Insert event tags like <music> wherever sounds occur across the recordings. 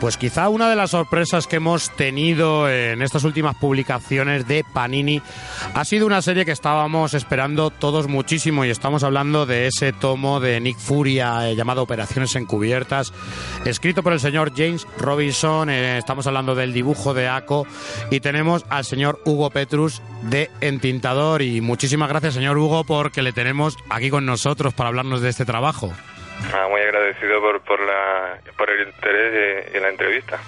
pues quizá una de las sorpresas que hemos tenido en estas últimas publicaciones de Panini ha sido una serie que estábamos esperando todos muchísimo y estamos hablando de ese tomo de Nick Furia eh, llamado Operaciones Encubiertas, escrito por el señor James Robinson. Eh, estamos hablando del dibujo de Aco y tenemos al señor Hugo Petrus de Entintador. Y muchísimas gracias, señor Hugo, porque le tenemos aquí con nosotros para hablarnos de este trabajo. Ah, muy agradecido por, por, la, por el interés en la entrevista.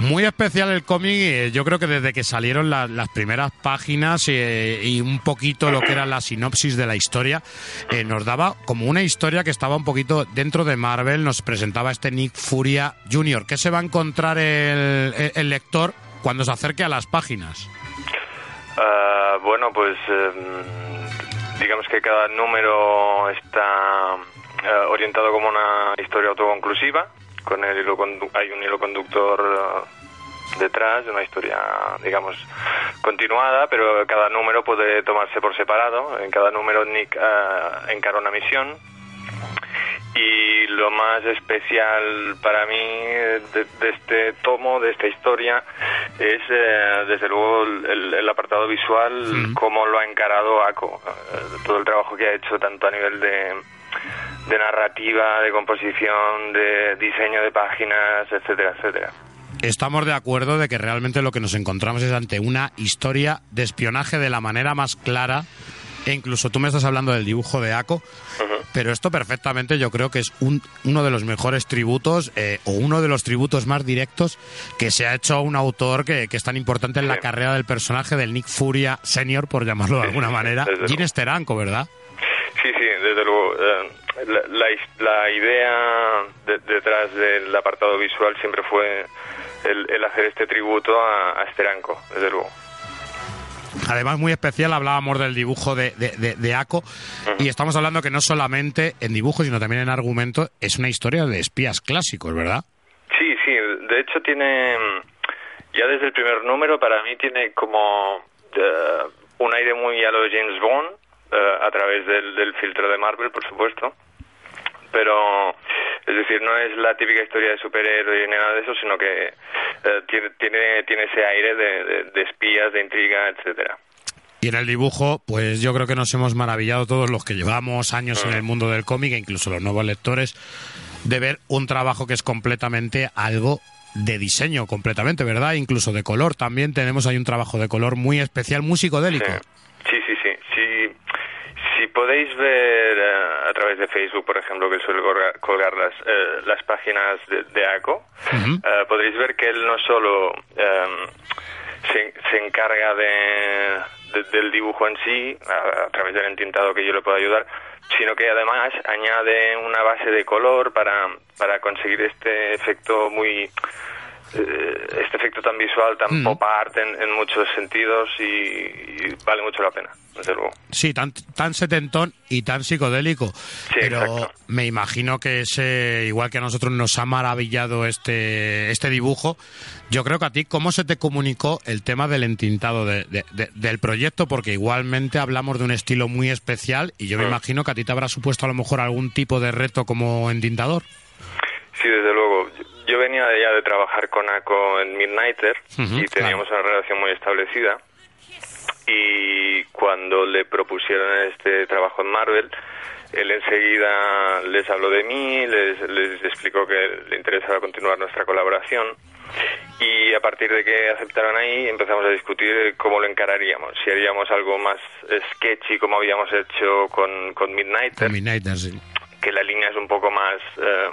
Muy especial el cómic, eh, yo creo que desde que salieron las primeras páginas eh, y un poquito lo que era la sinopsis de la historia, eh, nos daba como una historia que estaba un poquito dentro de Marvel, nos presentaba este Nick Furia Jr. ¿Qué se va a encontrar el, el lector cuando se acerque a las páginas? Ah, bueno, pues em, digamos que cada número está orientado como una historia autoconclusiva con el hilo hay un hilo conductor uh, detrás de una historia, digamos, continuada, pero cada número puede tomarse por separado. En cada número Nick uh, encara una misión. Y lo más especial para mí de, este tomo, de esta historia, es desde luego el, apartado visual, cómo lo ha encarado ACO, todo el trabajo que ha hecho tanto a nivel de, de narrativa, de composición, de diseño de páginas, etcétera, etcétera. Estamos de acuerdo de que realmente lo que nos encontramos es ante una historia de espionaje de la manera más clara e incluso tú me estás hablando del dibujo de Aco, pero esto perfectamente yo creo que es un, uno de los mejores tributos eh, o uno de los tributos más directos que se ha hecho a un autor que, es tan importante en la carrera del personaje del Nick Furia Senior, por llamarlo de alguna manera, Gene Steranko, ¿verdad? Sí, sí, desde luego. Eh, la, idea detrás del apartado visual siempre fue el, hacer este tributo a, a Steranko, desde luego. Además, muy especial, hablábamos del dibujo de, de, de, Aco, y estamos hablando que no solamente en dibujo, sino también en argumento, es una historia de espías clásicos, ¿verdad? Sí, sí, de hecho tiene, ya desde el primer número, para mí tiene como eh, un aire muy a lo de James Bond, eh, a través del, del filtro de Marvel, por supuesto pero es decir, no es la típica historia de superhéroe ni nada de eso, sino que eh, tiene, tiene, tiene ese aire de, espías, de intriga, etcétera. Y en el dibujo, pues yo creo que nos hemos maravillado todos los que llevamos años en mm. el mundo del cómic, e incluso los nuevos lectores, de ver un trabajo que es completamente algo de diseño, completamente, ¿verdad? Incluso de color. También tenemos ahí un trabajo de color muy especial, muy psicodélico. Sí. Podéis ver a través de Facebook, por ejemplo, que él suele colgar, las, eh, las páginas de, ACO, eh, podréis ver que él no solo em, se, encarga de, del dibujo en sí, a, través del entintado que yo le puedo ayudar, sino que además añade una base de color para, para conseguir este efecto muy eh, este efecto tan visual, tan pop art en, muchos sentidos y, vale mucho la pena, desde luego. Sí, tan, tan setentón y tan psicodélico. pero me imagino que ese, igual que a nosotros nos ha maravillado este, este dibujo, yo creo que a ti, ¿cómo se te comunicó el tema del entintado del proyecto? Porque igualmente hablamos de un estilo muy especial y yo me mm. imagino que a ti te habrá supuesto a lo mejor algún tipo de reto como entintador. Sí, desde luego yo venía ya de trabajar con ACO en Midnighter y teníamos una relación muy establecida. Y cuando le propusieron este trabajo en Marvel, él enseguida les habló de mí, les, les explicó que le interesaba continuar nuestra colaboración. Y a partir de que aceptaron ahí, empezamos a discutir cómo lo encararíamos. Si haríamos algo más sketchy, como habíamos hecho con, con Midnighter. Que la línea es un poco más. Eh,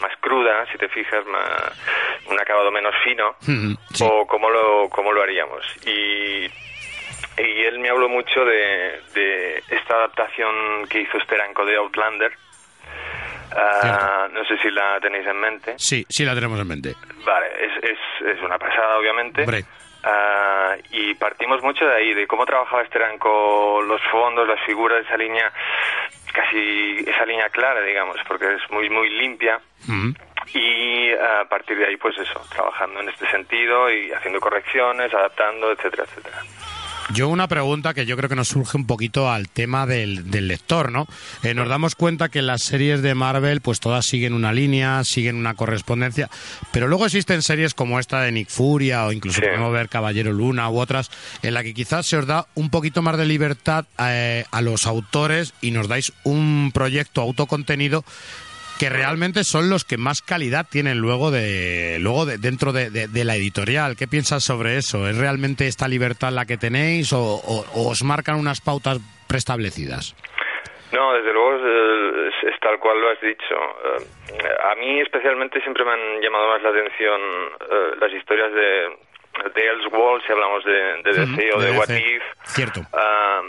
más cruda, si te fijas, más, un acabado menos fino, <laughs> o cómo lo, cómo lo haríamos. Y, y él me habló mucho de, de esta adaptación que hizo Steranko de Outlander. Ah, no sé si la tenéis en mente. Sí, sí la tenemos en mente. Vale, es, es, es una pasada, obviamente. Uh, y partimos mucho de ahí, de cómo trabajaba Steranko, los fondos, las figuras, esa línea casi esa línea clara, digamos, porque es muy, muy limpia. Y a partir de ahí, pues eso, trabajando en este sentido y haciendo correcciones, adaptando, etcétera, etcétera. Yo una pregunta que yo creo que nos surge un poquito al tema del, del lector, ¿no? Eh, nos damos cuenta que las series de Marvel, pues todas siguen una línea, siguen una correspondencia, pero luego existen series como esta de Nick Furia o incluso podemos ver Caballero Luna u otras, en la que quizás se os da un poquito más de libertad eh, a los autores y nos dais un proyecto autocontenido que realmente son los que más calidad tienen luego de luego de, dentro de, la editorial. ¿Qué piensas sobre eso? ¿Es realmente esta libertad la que tenéis o, os marcan unas pautas preestablecidas? No, desde luego es, tal cual lo has dicho. Eh, a mí especialmente siempre me han llamado más la atención eh, las historias de, de Elseworld, si hablamos de, de DC o de, What If. Cierto. Ah,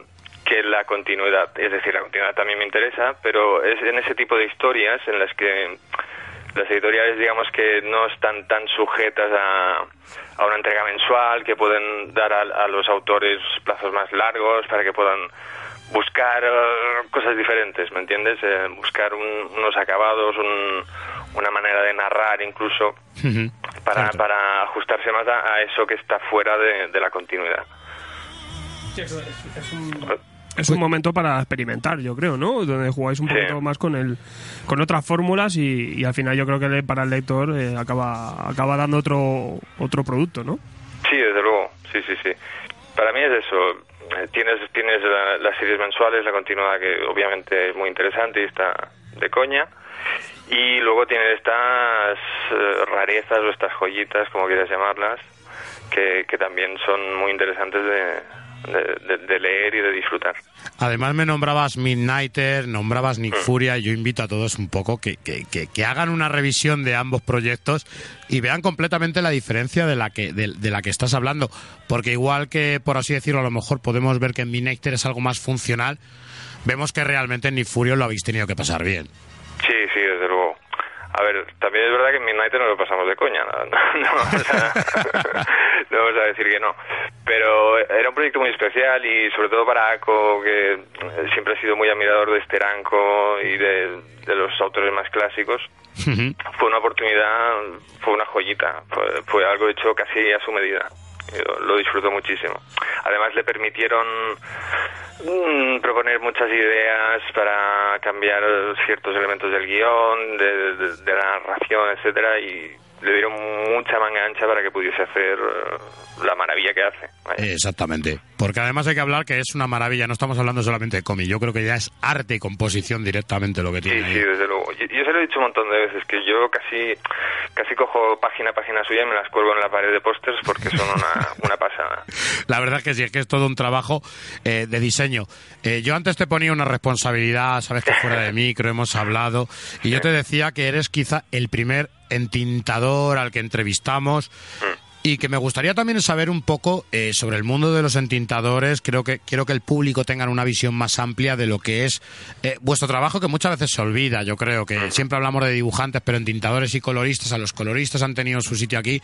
que la continuidad. Es decir, la continuidad también me interesa, pero es en ese tipo de historias en las que las editoriales, digamos que no están tan sujetas a, a una entrega mensual, que pueden dar a, los autores plazos más largos para que puedan buscar eh, cosas diferentes, ¿me entiendes? Eh, buscar unos acabados, una manera de narrar incluso, para, para ajustarse más a, eso que está fuera de, la continuidad. Sí, es, es un es un momento para experimentar, yo creo, ¿no? Donde jugáis un poquito más con el, con otras fórmulas y, al final yo creo que para el lector eh, acaba, acaba dando otro, otro producto, ¿no? Sí, desde luego, sí, sí, sí. Para mí es eso. Eh, tienes, tienes las series mensuales, la continuidad que obviamente es muy interesante y está de coña. Y luego tienes estas eh, rarezas o estas joyitas, como quieras llamarlas, que, que también son muy interesantes de, de, leer y de disfrutar. Además me nombrabas Midnighter, nombrabas Nick mm. Furia, y yo invito a todos un poco que, que, que, hagan una revisión de ambos proyectos y vean completamente la diferencia de la que de, la que estás hablando, porque igual que por así decirlo a lo mejor podemos ver que en Midnighter es algo más funcional, vemos que realmente en Nick Furia lo habéis tenido que pasar bien. Sí. A ver, también es verdad que en Midnight no lo pasamos de coña, <laughs> <laughs> no, vamos a, decir que no. Pero era un proyecto muy especial y sobre todo para Aco, que siempre ha sido muy admirador de Esteranco y de, los autores más clásicos. Fue una oportunidad, fue una joyita, fue, algo hecho casi a su medida. lo disfruto muchísimo. Además le permitieron proponer muchas ideas para cambiar ciertos elementos del guion, de, la narración, etcétera, y le dieron mucha manga ancha para que pudiese hacer eh, la maravilla que hace. Exactamente. Porque además hay que hablar que es una maravilla, no estamos hablando solamente de cómic, yo creo que ya es arte y composición directamente lo que tiene. Sí, sí, desde luego. Yo, se lo he dicho un montón de veces, que yo casi casi cojo página a página suya y me las cuelgo en la pared de pósters porque son una, <laughs> una pasada. La verdad es que sí, es que es todo un trabajo eh, de diseño. Eh, yo antes te ponía una responsabilidad, sabes que fuera de micro hemos hablado, y yo te decía que eres quizá el primer entintador al que entrevistamos. Mm. Y que me gustaría también saber un poco eh, sobre el mundo de los entintadores. Creo que quiero que el público tenga una visión más amplia de lo que es eh, vuestro trabajo, que muchas veces se olvida. Yo creo que mm. siempre hablamos de dibujantes, pero entintadores y coloristas, a los coloristas han tenido su sitio aquí.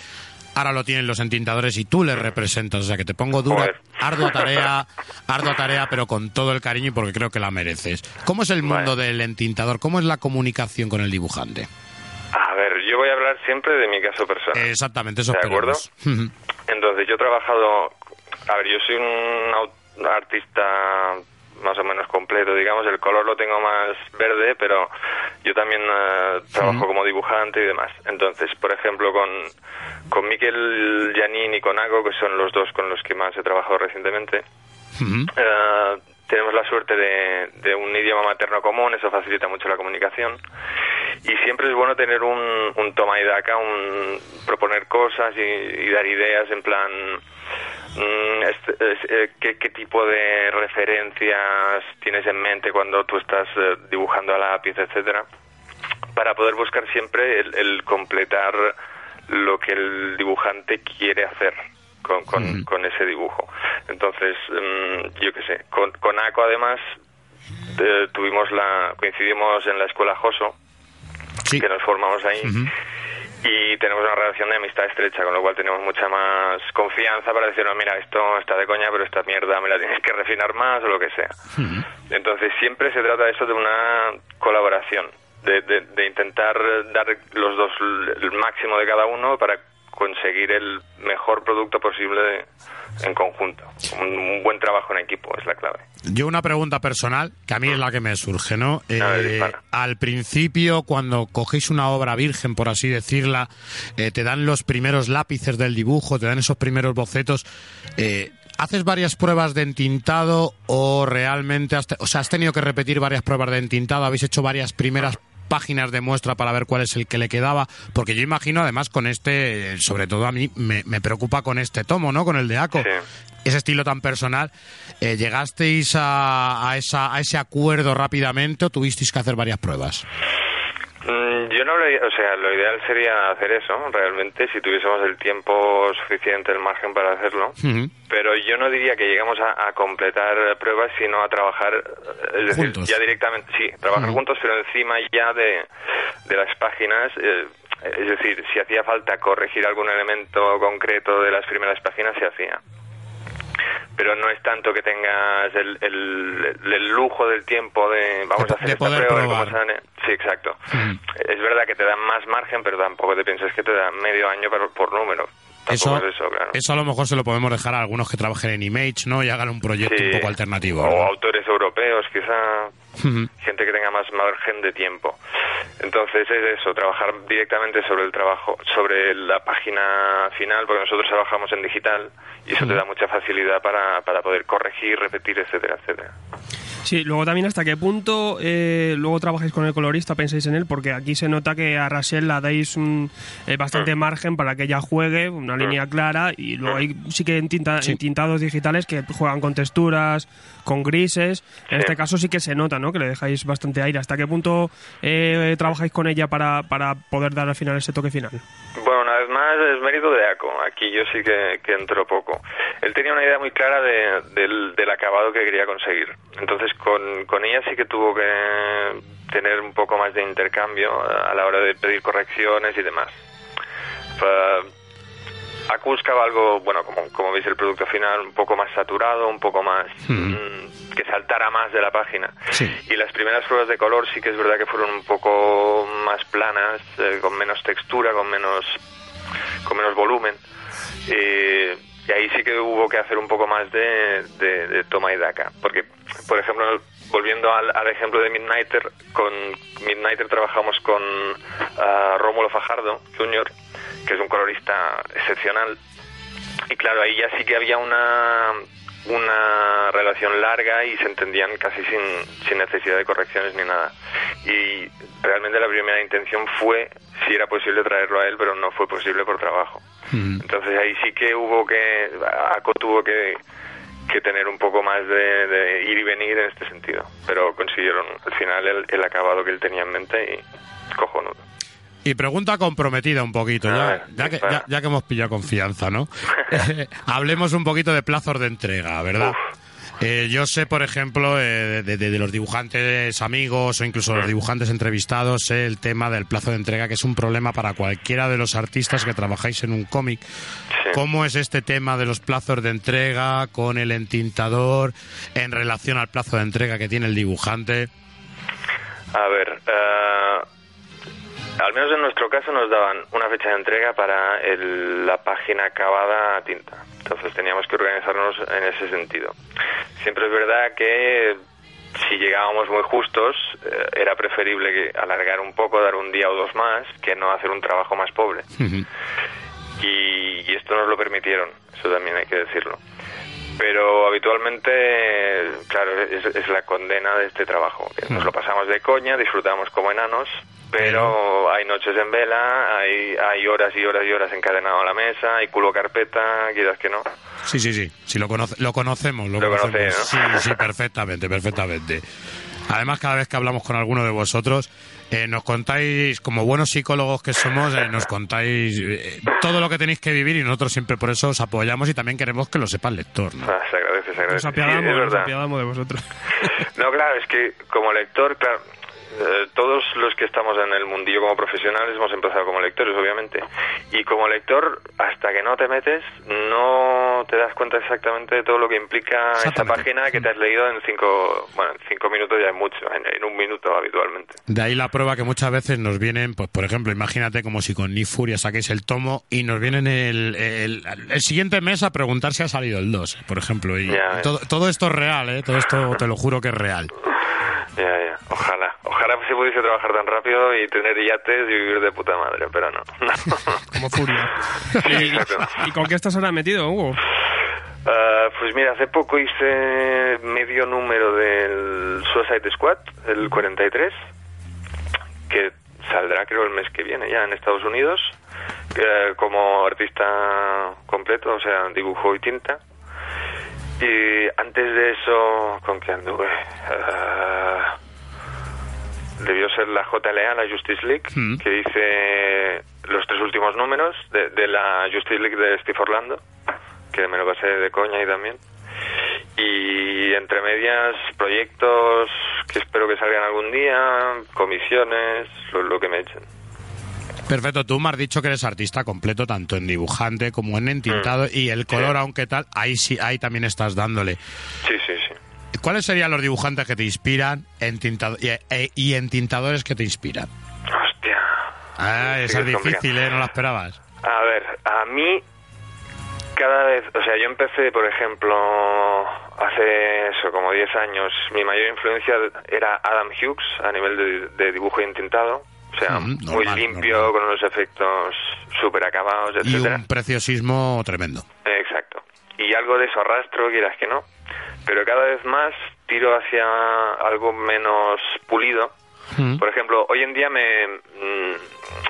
Ahora lo tienen los entintadores y tú les representas. O sea que te pongo dura, ardua tarea, <laughs> ardua tarea, pero con todo el cariño y porque creo que la mereces. ¿Cómo es el mundo del entintador? ¿Cómo es la comunicación con el dibujante? A ver, yo voy a hablar siempre de mi caso personal. Exactamente, eso ¿De acuerdo? Entonces, yo he trabajado... A ver, yo soy un artista más o menos completo, digamos, el color lo tengo más verde, pero yo también eh, trabajo como dibujante y demás. Entonces, por ejemplo, con, con Miquel Janín y con Ago, que son los dos con los que más he trabajado recientemente, eh, tenemos la suerte de, de, un idioma materno común, eso facilita mucho la comunicación. Y siempre es bueno tener un, un toma y daca, un proponer cosas y, dar ideas en plan. Mm, eh, ¿qué, tipo de referencias tienes en mente cuando tú estás eh, dibujando a lápiz, etcétera? Para poder buscar siempre el completar lo que el dibujante quiere hacer con, con, ese dibujo. Entonces, mm, yo qué sé, con, con ACO además eh, tuvimos la, coincidimos en la escuela Joso, que nos formamos ahí. Y tenemos una relación de amistad estrecha, con lo cual tenemos mucha más confianza para decir, no, mira, esto está de coña, pero esta mierda me la tienes que refinar más o lo que sea. Entonces siempre se trata de eso de una colaboración, de, de, de intentar dar los dos el máximo de cada uno para conseguir el mejor producto posible en conjunto. Un, buen trabajo en equipo es la clave. Yo una pregunta personal, que a mí es la que me surge, ¿no? Eh, al principio, cuando cogéis una obra virgen, por así decirla, eh, te dan los primeros lápices del dibujo, te dan esos primeros bocetos. Eh, ¿Haces varias pruebas de entintado o realmente has, o sea, has tenido que repetir varias pruebas de entintado? ¿Habéis hecho varias primeras páginas de muestra para ver cuál es el que le quedaba, porque yo imagino además con este, sobre todo a mí me, preocupa con este tomo, ¿no? Con el de Aco. Ese estilo tan personal, eh, ¿llegasteis a, a, esa, a ese acuerdo rápidamente o tuvisteis que hacer varias pruebas? Lo, o sea, lo ideal sería hacer eso, realmente, si tuviésemos el tiempo suficiente, el margen para hacerlo. Pero yo no diría que llegamos a, completar pruebas, sino a trabajar, es decir, ya directamente, sí, trabajar juntos, pero encima ya de, de las páginas. Eh, es decir, si hacía falta corregir algún elemento concreto de las primeras páginas, se hacía pero no es tanto que tengas el, el, lujo del tiempo de vamos a hacer esta prueba cómo sale. Sí, exacto. Es verdad que te dan más margen, pero tampoco te piensas que te dan medio año por, por número. Eso, eso, claro. eso, a lo mejor se lo podemos dejar a algunos que trabajen en Image, ¿no? Y hagan un proyecto un poco alternativo. O autores europeos, quizá. Gente que tenga más margen de tiempo. Entonces es eso, trabajar directamente sobre el trabajo, sobre la página final, porque nosotros trabajamos en digital y eso te da mucha facilidad para, para poder corregir, repetir, etcétera, etcétera. Sí, luego también hasta qué punto eh, luego trabajáis con el colorista, pensáis en él, porque aquí se nota que a Rachel la dais un, eh, bastante mm. margen para que ella juegue, una mm. línea clara, y luego hay sí que en, tintados digitales que juegan con texturas, con grises. En este caso sí que se nota, ¿no? Que le dejáis bastante aire. ¿Hasta qué punto eh, trabajáis con ella para, para poder dar al final ese toque final? Bueno, una vez más es mérito de ACO. Aquí yo sí que, que entró poco. Él tenía una idea muy clara de, del, del acabado que quería conseguir. Entonces con, con ella sí que tuvo que tener un poco más de intercambio a la hora de pedir correcciones y demás. Buscaba algo, bueno, como, como veis el producto final, un poco más saturado, un poco más... Hmm. Mm, que saltara más de la página. Y las primeras pruebas de color sí que es verdad que fueron un poco más planas, eh, con menos textura, con menos, con menos volumen. Y ahí sí que hubo que hacer un poco más de, de toma y daca. Porque por ejemplo, volviendo al, ejemplo de Midnighter, con Midnighter trabajamos con uh, Rómulo Fajardo Jr., que es un colorista excepcional. Y claro, ahí ya sí que había una, una relación larga y se entendían casi sin, sin necesidad de correcciones ni nada. Y realmente la primera intención fue si era posible traerlo a él, pero no fue posible por trabajo. Mm. Entonces ahí sí que hubo que, ACO tuvo que que tener un poco más de, ir y venir en este sentido. Pero consiguieron al final el, acabado que él tenía en mente y cojonudo. Y pregunta comprometida un poquito, ya, ya, que, ya, que hemos pillado confianza, ¿no? <laughs> Hablemos un poquito de plazos de entrega, ¿verdad? Eh, yo sé, por ejemplo, eh, de, los dibujantes amigos o incluso los dibujantes entrevistados, el tema del plazo de entrega, que es un problema para cualquiera de los artistas que trabajáis en un cómic. ¿Cómo es este tema de los plazos de entrega con el entintador en relación al plazo de entrega que tiene el dibujante? A ver, eh, al menos en nuestro caso nos daban una fecha de entrega para la página acabada a tinta. Entonces teníamos que organizarnos en ese sentido. Siempre es verdad que si llegábamos muy justos, eh, era preferible que alargar un poco, dar un día o dos más, que no hacer un trabajo más pobre. y, esto nos lo permitieron, eso también hay que decirlo. Pero habitualmente, claro, es, la condena de este trabajo. Nos lo pasamos de coña, disfrutamos como enanos, pero hay noches en vela, hay, hay horas y horas y horas encadenado a la mesa, hay culo carpeta, quizás que no. Sí, sí, sí, sí lo, lo conocemos, lo, conocemos. Sí, sí, perfectamente, perfectamente. Además, cada vez que hablamos con alguno de vosotros, eh, nos contáis, como buenos psicólogos que somos, eh, nos contáis eh, todo lo que tenéis que vivir y nosotros siempre por eso os apoyamos y también queremos que lo sepa el lector. ¿no? Ah, se agradece, se agradece. Nos apiadamos, nos apiadamos de vosotros. <laughs> no, claro, es que como lector, claro, eh, todos los que estamos en el mundillo como profesionales hemos empezado como lectores, obviamente. Y como lector, hasta que no te metes, no te das cuenta exactamente de todo lo que implica esta página que te has leído en cinco, bueno, en cinco minutos ya es mucho, en, un minuto habitualmente. De ahí la prueba que muchas veces nos vienen, pues por ejemplo, imagínate como si con Ni Furia saquéis el tomo y nos vienen el, el, siguiente mes a preguntar si ha salido el 2, por ejemplo. Y todo, todo esto es real, ¿eh? Todo esto te lo juro que es real. Pudiese trabajar tan rápido y tener yates y vivir de puta madre, pero no. <laughs> Como furia. ¿Y, con qué estás ahora metido, Hugo? Ah, pues mira, hace poco hice medio número del Suicide Squad, el 43, que saldrá creo el mes que viene ya en Estados Unidos, como artista completo, o sea, dibujo y tinta. Y antes de eso, ¿con qué anduve? Uh, debió ser la JLA, la Justice League, mm. que hice los tres últimos números de, la Justice League de Steve Orlando, que me lo pasé de coña y también. Y entre medias, proyectos que espero que salgan algún día, comisiones, lo, que me echen. Perfecto, tú me has dicho que eres artista completo, tanto en dibujante como en entintado, mm. y el color, aunque tal, ahí sí, ahí también estás dándole. Sí, sí. ¿Cuáles serían los dibujantes que te inspiran e, y, entintadores que te inspiran? Hostia. Ah, esa es difícil, ¿eh? No la esperabas. A ver, a mí cada vez, o sea, yo empecé, por ejemplo, hace eso, como 10 años, mi mayor influencia era Adam Hughes a nivel de, dibujo y entintado. O sea, mm, muy limpio, con unos efectos súper acabados, etc. Y un preciosismo tremendo. Exacto. Y algo de eso arrastro, quieras que no pero cada vez más tiro hacia algo menos pulido. Mm. Por ejemplo, hoy en día me, mm,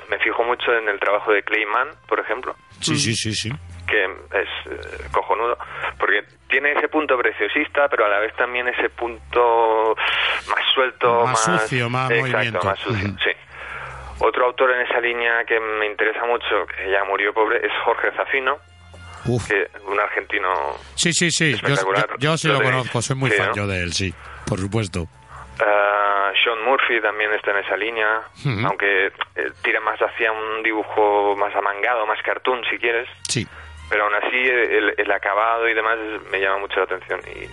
me fijo mucho en el trabajo de Clayman, por ejemplo. Sí, sí, sí, sí. Que es eh, cojonudo, porque tiene ese punto preciosista, pero a la vez también ese punto más suelto, más, sucio, más exacto, más sucio, sí. Otro autor en esa línea que me interesa mucho, que ya murió pobre, es Jorge Zafino, un argentino. Sí, sí, sí. Yo, sí lo, conozco, soy muy fan yo de él, sí, por supuesto. Uh, Sean Murphy también está en esa línea, aunque eh, tira más hacia un dibujo más amangado, más cartoon, si quieres. Sí. Pero aún así, el, acabado y demás me llama mucho la atención. Y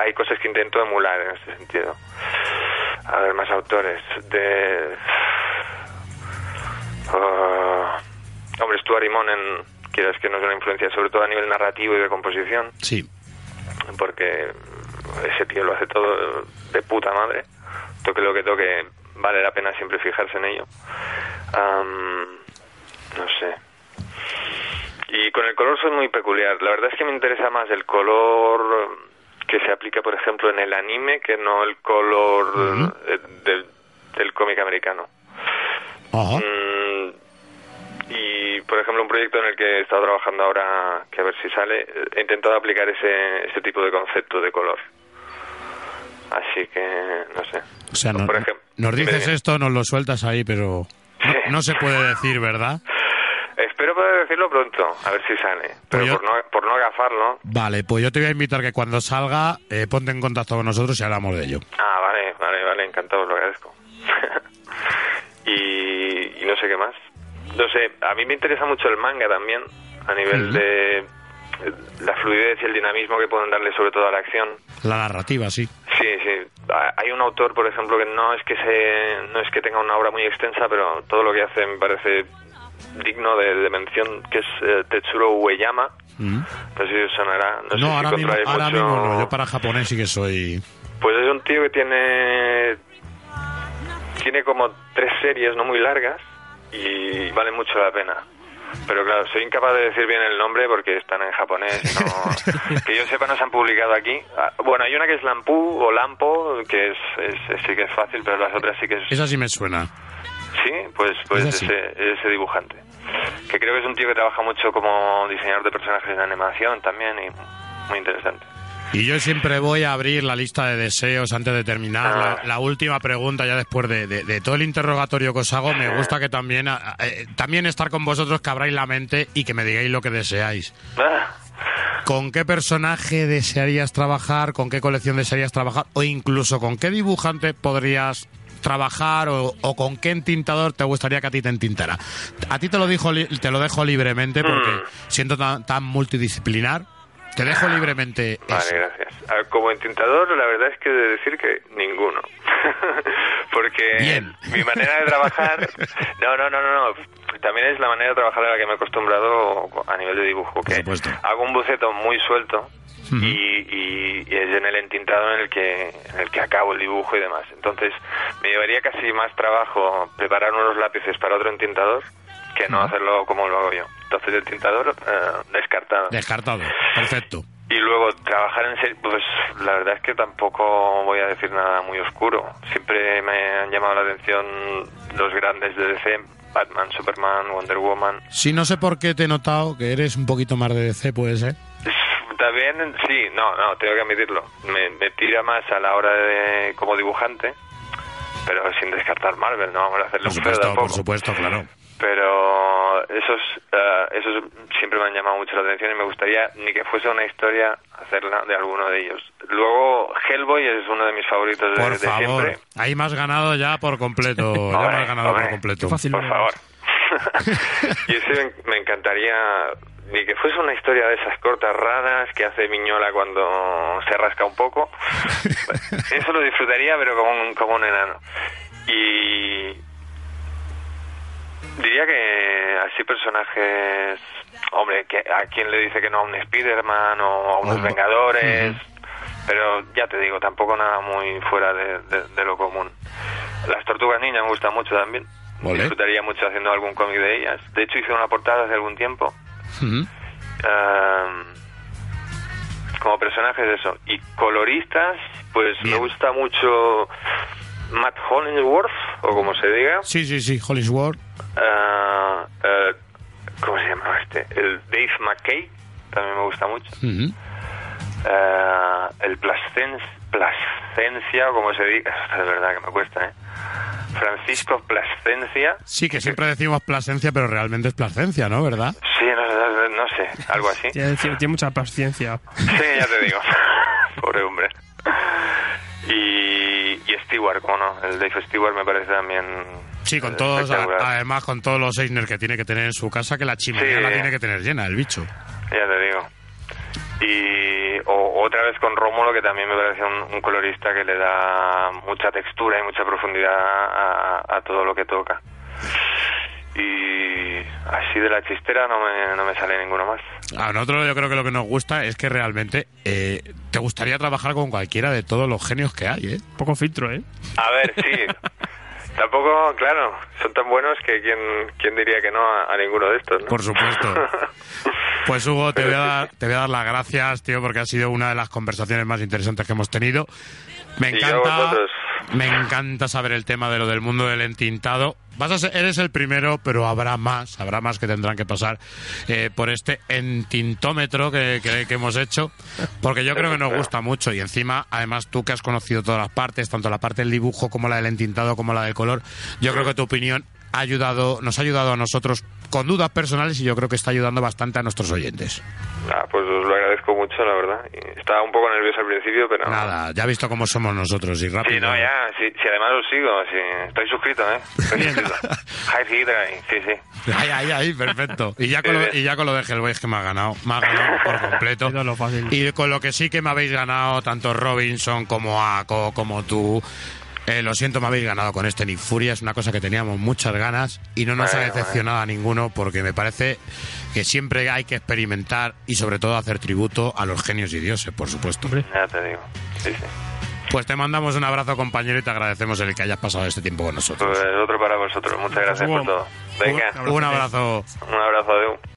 hay, cosas que intento emular en este sentido. A ver, más autores. De. Uh, hombre, Stuart Immonen quieras que no es una influencia, sobre todo a nivel narrativo y de composición. Sí. Porque ese tío lo hace todo de puta madre. Toque lo que toque, vale la pena siempre fijarse en ello. no sé. Y con el color soy muy peculiar. La verdad es que me interesa más el color que se aplica, por ejemplo, en el anime que no el color del, del cómic americano. Ajá. Mm, y, por ejemplo, un proyecto en el que he estado trabajando ahora, que a ver si sale, he intentado aplicar ese, ese tipo de concepto de color. Así que, no sé. O sea, nos dices esto, nos lo sueltas ahí, pero <laughs> no, se puede decir, ¿verdad? Espero poder decirlo pronto, a ver si sale. Pero pues por, no, por no agafarlo. Vale, pues yo te voy a invitar que cuando salga, eh, ponte en contacto con nosotros y hablamos de ello. Ah, vale, vale, vale, encantado, lo agradezco. <laughs> y no sé qué más. No sé, a mí me interesa mucho el manga también, a nivel de la fluidez y el dinamismo que pueden darle sobre todo a la acción. La narrativa, sí. Sí, sí. Hay un autor, por ejemplo, que no es que se, no es que tenga una obra muy extensa, pero todo lo que hace me parece digno de, mención, que es eh, Tetsuro Ueyama. No sé si sonará. No, no ahora, mismo, ahora mismo no. Yo para japonés sí que soy. Pues es un tío que tiene tiene como tres series no muy largas y vale mucho la pena. Pero claro, soy incapaz de decir bien el nombre porque están en japonés. <laughs> que yo sepa, no se han publicado aquí. Ah, bueno, hay una que es Lampu o Lampo, que es, sí que es fácil, pero las otras sí que es... Esa sí me suena. Sí, pues, pues ese, ese dibujante. Que creo que es un tío que trabaja mucho como diseñador de personajes de animación también y muy interesante. Y yo siempre voy a abrir la lista de deseos antes de terminar. La, última pregunta, ya después de, todo el interrogatorio que os hago, me gusta que también, eh, también estar con vosotros, que abráis la mente y que me digáis lo que deseáis. Ah. ¿Con qué personaje desearías trabajar? ¿Con qué colección desearías trabajar? O incluso con qué dibujante podrías trabajar o, con qué entintador te gustaría que a ti te entintara. A ti te lo, dijo, te lo dejo libremente porque mm. siento tan, multidisciplinar. Te dejo libremente. Vale, gracias. como entintador, la verdad es que de decir que ninguno. <laughs> porque mi manera de trabajar. <laughs> No, no, no, no, También es la manera de trabajar a la que me he acostumbrado a nivel de dibujo. Que hago un boceto muy suelto y, es en el entintado en el que en el que acabo el dibujo y demás. Entonces me llevaría casi más trabajo preparar unos lápices para otro entintador que no hacerlo como lo hago yo. Entonces el tintador eh, descartado. Descartado, perfecto. Y luego trabajar en serio, pues la verdad es que tampoco voy a decir nada muy oscuro. Siempre me han llamado la atención los grandes de DC, Batman, Superman, Wonder Woman. Sí, no sé por qué te he notado que eres un poquito más de DC, puede ser. También, sí, no, no, tengo que admitirlo. Me, tira más a la hora de como dibujante, pero sin descartar Marvel, no vamos a hacerle por supuesto, Por supuesto, claro. Pero esos, uh, esos siempre me han llamado mucho la atención y me gustaría ni que fuese una historia hacerla de alguno de ellos. Luego Hellboy es uno de mis favoritos de, por favor. siempre. Ahí más ganado ya por completo, ya más ganado por completo. Fácil, por favor. <laughs> y ese me encantaría ni que fuese una historia de esas cortas raras que hace Miñola cuando se rasca un poco. <laughs> Eso lo disfrutaría, pero como un, como un enano. Y diría que así personajes, hombre, que a quien le dice que no a un Spider-Man o a unos Vengadores, pero ya te digo, tampoco nada muy fuera de, lo común. Las tortugas niñas me gustan mucho también. Disfrutaría mucho haciendo algún cómic de ellas. De hecho, hice una portada hace algún tiempo como personajes eso. Y coloristas, pues me gusta mucho Matt Hollingsworth, o como se diga. Sí, sí, sí, Hollingsworth. Uh, uh, ¿Cómo se llama este? El Dave McKay, también me gusta mucho. Uh, el Plascencia, como se diga, <laughs> es verdad que me cuesta, ¿eh? Francisco Plascencia. Sí, que siempre decimos Plasencia, pero realmente es Plascencia, ¿no? ¿Verdad? Sí, no, sé, algo así. <laughs> Tiene, mucha paciencia. Sí, ya te digo. <laughs> Pobre hombre. Y Stewart, ¿cómo no? El Dave Stewart me parece también... Sí, con todos, además con todos los Eisner que tiene que tener en su casa, que la chimenea la tiene que tener llena, el bicho. Ya te digo y o, otra vez con Rómulo que también me parece un, colorista que le da mucha textura y mucha profundidad a, todo lo que toca y así de la chistera no me, no me sale ninguno más a nosotros yo creo que lo que nos gusta es que realmente eh, te gustaría trabajar con cualquiera de todos los genios que hay ¿eh? poco filtro ¿eh? a ver sí <laughs> Tampoco, claro, son tan buenos que quién, quién diría que no a, ninguno de estos, ¿no? Por supuesto. <laughs> Pues Hugo, te voy, a dar, te voy a dar las gracias, tío, porque ha sido una de las conversaciones más interesantes que hemos tenido. Me encanta, me encanta saber el tema de lo del mundo del entintado. Vas a ser, eres el primero, pero habrá más, habrá más que tendrán que pasar eh, por este entintómetro que, que, hemos hecho, porque yo creo que nos gusta mucho y encima, además tú que has conocido todas las partes, tanto la parte del dibujo como la del entintado como la del color, yo creo que tu opinión ha ayudado, nos ha ayudado a nosotros con dudas personales y yo creo que está ayudando bastante a nuestros oyentes. Ah, pues os lo agradezco mucho, la verdad. Estaba un poco nervioso al principio, pero... Nada, ya he visto cómo somos nosotros y rápido. Sí, no, ya, si, además os sigo, sí, estoy suscrito, ¿eh? Estoy suscrito. sí, sí. Ahí, ahí, ahí, perfecto. Y ya con lo, y ya con lo de Hellboy es que me ha ganado, me ha ganado por completo. Y con lo que sí que me habéis ganado, tanto Robinson como Ako, como tú, eh, lo siento, me habéis ganado con este Nick Furia. Es una cosa que teníamos muchas ganas y no nos ha decepcionado a ninguno porque me parece que siempre hay que experimentar y sobre todo hacer tributo a los genios y dioses, por supuesto. Ya te digo. Sí, sí. Pues te mandamos un abrazo, compañero, y te agradecemos el que hayas pasado este tiempo con nosotros. Pues otro para vosotros. Muchas gracias por todo. Venga. Un abrazo. Un abrazo, adiós.